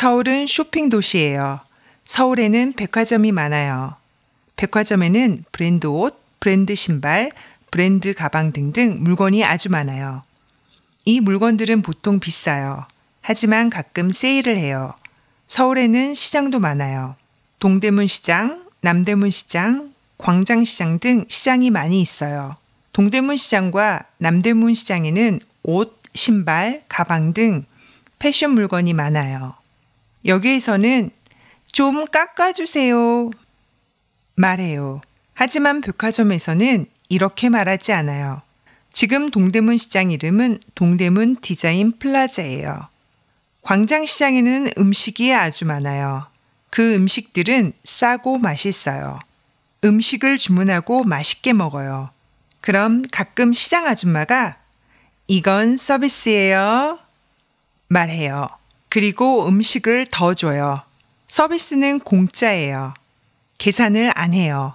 서울은 쇼핑 도시예요. 서울에는 백화점이 많아요. 백화점에는 브랜드 옷, 브랜드 신발, 브랜드 가방 등등 물건이 아주 많아요. 이 물건들은 보통 비싸요. 하지만 가끔 세일을 해요. 서울에는 시장도 많아요. 동대문 시장, 남대문 시장, 광장 시장 등 시장이 많이 있어요. 동대문 시장과 남대문 시장에는 옷, 신발, 가방 등 패션 물건이 많아요. 여기에서는 좀 깎아주세요. 말해요. 하지만 백화점에서는 이렇게 말하지 않아요. 지금 동대문 시장 이름은 동대문 디자인 플라자예요. 광장 시장에는 음식이 아주 많아요. 그 음식들은 싸고 맛있어요. 음식을 주문하고 맛있게 먹어요. 그럼 가끔 시장 아줌마가 이건 서비스예요. 말해요. 그리고 음식을 더 줘요. 서비스는 공짜예요. 계산을 안 해요.